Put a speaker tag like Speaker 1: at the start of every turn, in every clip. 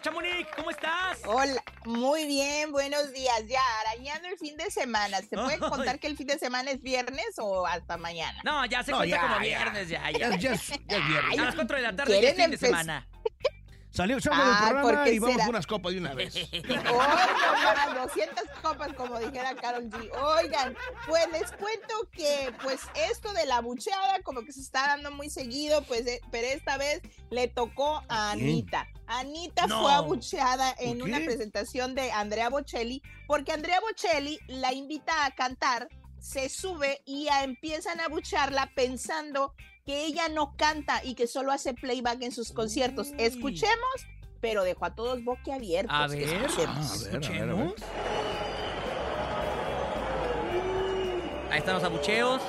Speaker 1: días, Chamonix. ¿Cómo estás?
Speaker 2: Hola, muy bien, buenos días. Ya, arañando el fin de semana. ¿Se puede contar que el fin de semana es viernes o hasta mañana?
Speaker 1: No, ya se
Speaker 3: No,
Speaker 1: cuenta
Speaker 3: ya,
Speaker 1: como
Speaker 3: ya.
Speaker 1: viernes, ya, ya.
Speaker 3: Ya, ya es, ya es viernes.
Speaker 1: A las 4 de la tarde ya es fin de
Speaker 2: ¿Quieren
Speaker 1: semana.
Speaker 3: Salió del
Speaker 2: Ah, ¿por
Speaker 3: programa y vamos unas copas de una vez.
Speaker 2: Nomás 200 copas, como dijera Carol G. Oigan, pues les cuento que pues esto de la bucheada como que se está dando muy seguido, pues, eh, pero esta vez le tocó a. Anita. Anita
Speaker 1: No.
Speaker 2: fue abucheada en
Speaker 3: ¿Por
Speaker 2: una presentación de Andrea Bocelli, porque Andrea Bocelli la invita a cantar, se sube y a- empiezan a abuchearla pensando que ella no canta y que solo hace playback en sus conciertos.
Speaker 1: Uy.
Speaker 2: Escuchemos, pero dejó a todos boquiabiertos.
Speaker 1: A ver.
Speaker 2: Escuchemos.
Speaker 3: Ah, a ver, a ver, a ver.
Speaker 1: Escuchemos. Ahí están los abucheos.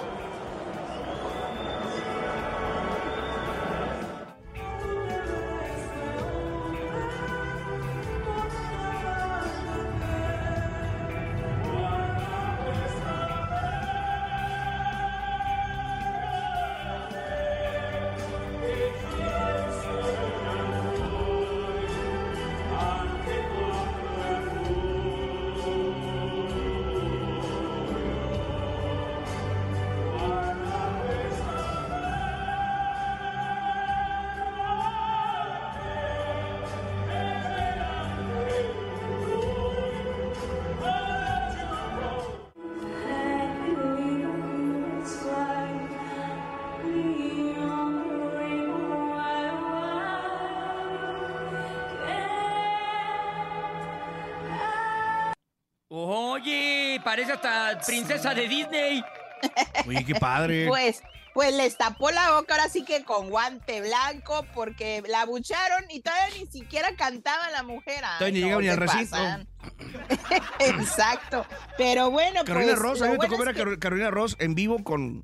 Speaker 1: Parece hasta princesa de Disney.
Speaker 3: Oye, qué padre.
Speaker 2: Pues, pues les tapó la boca ahora sí que con guante blanco porque la bucharon y todavía ni siquiera cantaba la mujer. Ay,
Speaker 3: Todavía ni
Speaker 2: no,
Speaker 3: llegaba ni al recinto.
Speaker 2: Exacto. Pero bueno,
Speaker 3: Carolina
Speaker 2: pues,
Speaker 3: Ross, a mí me tocó ver a
Speaker 2: que-
Speaker 3: Carolina Ross en vivo con,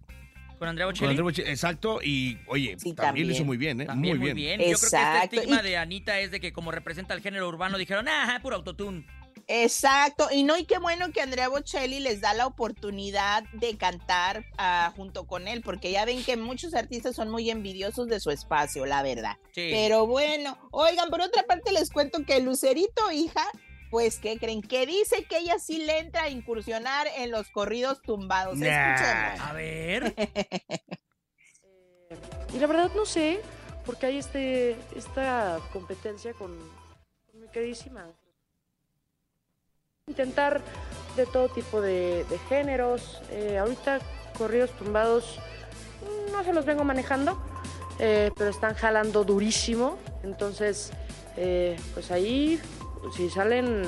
Speaker 1: Con Andrea
Speaker 3: con
Speaker 1: Bocelli.
Speaker 3: André Bocelli. Exacto, y oye,
Speaker 2: Sí,
Speaker 3: también, lo hizo
Speaker 2: también.
Speaker 3: muy bien, ¿eh?
Speaker 1: También
Speaker 3: muy bien.
Speaker 1: Yo creo que
Speaker 2: Exacto,
Speaker 1: este estigma
Speaker 2: y-
Speaker 1: de Anita es de que como representa el género urbano dijeron, ajá, puro autotune.
Speaker 2: Exacto, y no, y qué bueno que Andrea Bocelli les da la oportunidad de cantar ah, junto con él, porque ya ven que muchos artistas son muy envidiosos de su espacio, la verdad.
Speaker 1: Sí.
Speaker 2: Pero bueno, oigan, por otra parte les cuento que Lucerito, hija, pues, ¿qué creen? Que dice que ella sí le entra a incursionar en los corridos tumbados.
Speaker 3: Nah.
Speaker 2: Escuchemos.
Speaker 1: A ver.
Speaker 4: Y la verdad no sé, porque hay este, esta competencia con, con mi queridísima. Intentar de todo tipo de, géneros. eh, ahorita corridos tumbados mm, no se los vengo manejando, eh, pero están jalando durísimo. Entonces, eh, pues ahí, si salen,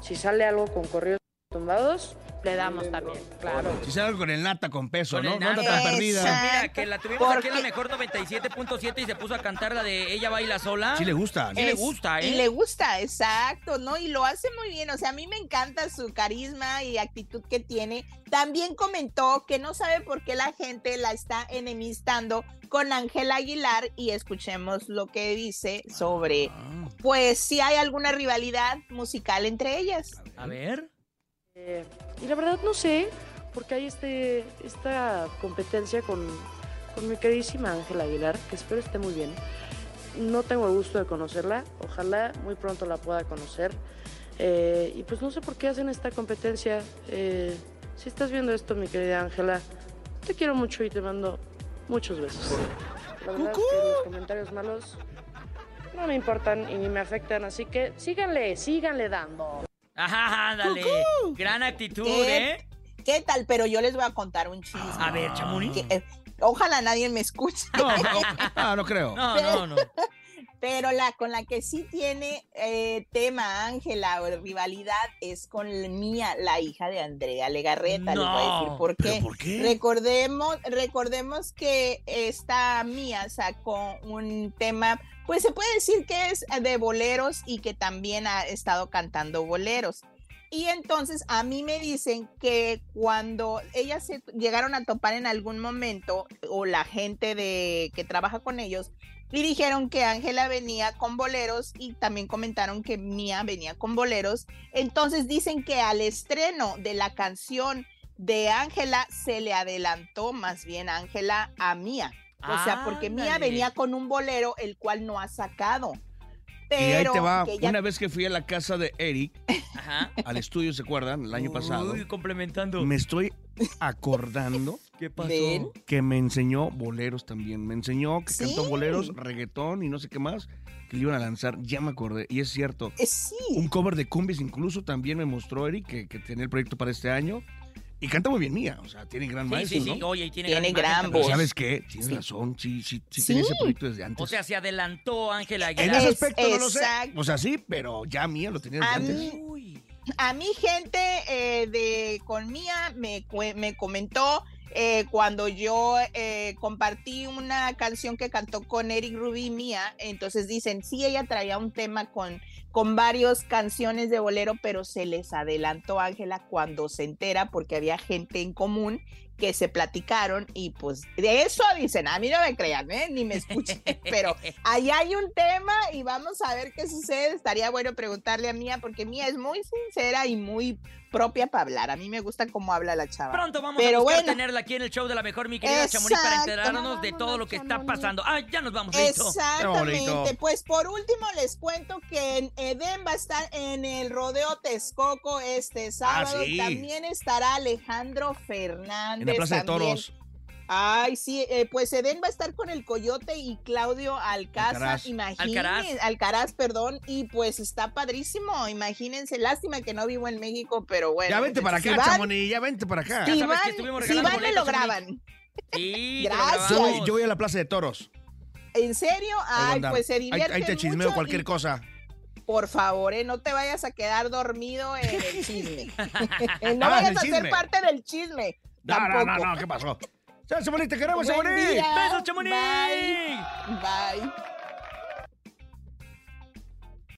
Speaker 4: si sale algo con corridos tumbados, le damos también, claro.
Speaker 3: Si sale algo con el nata con peso,
Speaker 1: Con
Speaker 3: ¿no?
Speaker 1: el
Speaker 3: tan perdida.
Speaker 1: Mira, que la tuvimos aquí en la mejor 97.7 y se puso a cantar la de Ella baila sola.
Speaker 3: Sí le gusta.
Speaker 1: Sí le gusta, ¿eh?
Speaker 2: Y le gusta, exacto, ¿no? Y lo hace muy bien. O sea, a mí me encanta su carisma y actitud que tiene. También comentó que no sabe por qué la gente la está enemistando con Ángela Aguilar y escuchemos lo que dice sobre,
Speaker 3: Ah.
Speaker 2: pues, si hay alguna rivalidad musical entre ellas.
Speaker 1: A ver.
Speaker 4: Eh, y la verdad no sé, porque hay este, esta competencia con, con mi queridísima Ángela Aguilar, que espero esté muy bien. No tengo el gusto de conocerla, ojalá muy pronto la pueda conocer. Eh, y pues no sé por qué hacen esta competencia. Eh, si estás viendo esto, mi querida Ángela, te quiero mucho y te mando muchos besos. La verdad es que los comentarios malos no me importan y ni me afectan, así que síganle, síganle dando.
Speaker 1: Ajá, ándale. Gran actitud,
Speaker 2: ¿Qué?
Speaker 1: ¿eh?
Speaker 2: ¿Qué tal? Pero yo les voy a contar un chisme.
Speaker 1: A ver, Chamonix.
Speaker 2: Que, eh, ojalá nadie me escuche.
Speaker 3: No, no, ah, no creo.
Speaker 1: No, no, no.
Speaker 2: Pero la con la que sí tiene eh, tema Ángela o rivalidad es con la mía, la hija de Andrea Legarreta. Les voy a decir
Speaker 1: No,
Speaker 2: por
Speaker 3: ¿Pero
Speaker 2: qué.
Speaker 3: por qué?
Speaker 2: Recordemos, recordemos que esta mía sacó un tema, pues se puede decir que es de boleros y que también ha estado cantando boleros. Y entonces a mí me dicen que cuando ellas se llegaron a topar en algún momento, o la gente de que trabaja con ellos, y dijeron que Ángela venía con boleros y también comentaron que Mía venía con boleros. Entonces dicen que al estreno de la canción de Ángela se le adelantó más bien Ángela a Mía. O sea, porque Mía
Speaker 1: Ándale.
Speaker 2: venía con un bolero el cual no ha sacado.
Speaker 3: y ahí
Speaker 2: pero
Speaker 3: te va. Una vez que fui a la casa de Eric,
Speaker 1: Ajá.
Speaker 3: al estudio, ¿se acuerdan? El año pasado.
Speaker 1: Uy, complementando.
Speaker 3: Me estoy acordando
Speaker 1: ¿Qué pasó?
Speaker 2: ¿Ven?
Speaker 3: que me enseñó boleros también. Me enseñó que
Speaker 2: Sí.
Speaker 3: cantó boleros, reggaetón y no sé qué más que le iban a lanzar. Ya me acordé. Y es cierto.
Speaker 2: Eh, sí,
Speaker 3: Un cover de cumbias incluso también me mostró Eric que, que tenía el proyecto para este año. Y canta muy bien mía. O sea, tiene gran
Speaker 1: Sí,
Speaker 3: maestro,
Speaker 1: sí, sí.
Speaker 3: ¿no?
Speaker 1: Oye, y tiene,
Speaker 2: Tiene gran voz.
Speaker 3: ¿Sabes qué? Tienes
Speaker 2: Sí.
Speaker 3: razón. Sí, sí, sí,
Speaker 2: Sí.
Speaker 3: tenía ese proyecto desde antes.
Speaker 1: O sea, se adelantó Ángela
Speaker 3: en
Speaker 1: Aguilar.
Speaker 3: ese
Speaker 2: Es-
Speaker 3: aspecto no lo sé.
Speaker 2: exacto.
Speaker 3: O sea, sí, pero ya mía lo tenía desde
Speaker 2: A
Speaker 3: antes.
Speaker 2: mí-. A mi gente eh, de con Mía me, me comentó eh, cuando yo eh, compartí una canción que cantó con Eric Rubí Mía, entonces dicen, sí, ella traía un tema con, con varias canciones de bolero, pero se les adelantó Ángela cuando se entera porque había gente en común que se platicaron y pues de eso dicen, a mí no me crean, ¿eh? ni me escuchen, pero ahí hay un tema y vamos a ver qué sucede. Estaría bueno preguntarle a Mía porque Mía es muy sincera y muy propia para hablar. A mí me gusta cómo habla la chava.
Speaker 1: Pronto vamos
Speaker 2: Pero
Speaker 1: a buscar
Speaker 2: bueno.
Speaker 1: tenerla aquí en el show de la mejor, mi querida Chamonix, para enterarnos de todo lo que está pasando. ¡Ay, ya nos vamos, listo!
Speaker 2: Exactamente. Pues por último les cuento que en Edén va a estar en el Rodeo Texcoco este sábado.
Speaker 3: Ah, sí.
Speaker 2: También estará Alejandro Fernández.
Speaker 3: En la Plaza de. Toros.
Speaker 2: Ay, sí, eh, pues Edén va a estar con el Coyote y Claudio Alcázar,
Speaker 3: Alcaraz.
Speaker 2: imagínense,
Speaker 1: Alcaraz.
Speaker 2: Alcaraz. perdón, y pues está padrísimo, imagínense, lástima que no vivo en México, pero bueno.
Speaker 3: Ya vente para
Speaker 2: si
Speaker 3: acá,
Speaker 2: van-
Speaker 3: Chamonix, ya vente para acá.
Speaker 1: Ya
Speaker 2: Si van, si van me lo
Speaker 1: boletos,
Speaker 2: graban.
Speaker 1: Sí, te lo
Speaker 2: Gracias.
Speaker 3: Yo voy,
Speaker 1: grabamos.
Speaker 3: yo voy a la Plaza de Toros.
Speaker 2: ¿En serio? Ay, pues se
Speaker 3: Ahí,
Speaker 2: divierten
Speaker 3: ahí te chismeo
Speaker 2: mucho
Speaker 3: cualquier
Speaker 2: y,
Speaker 3: cosa.
Speaker 2: Por favor, eh, no te vayas a quedar dormido en el chisme. no
Speaker 3: Ah,
Speaker 2: vayas
Speaker 3: el
Speaker 2: a ser parte del chisme.
Speaker 3: No, no, no, no, ¿qué pasó? Ya, Chamonix, te queremos, Chamonix.
Speaker 1: ¡Besos, Chamonix!
Speaker 2: Bye. Bye.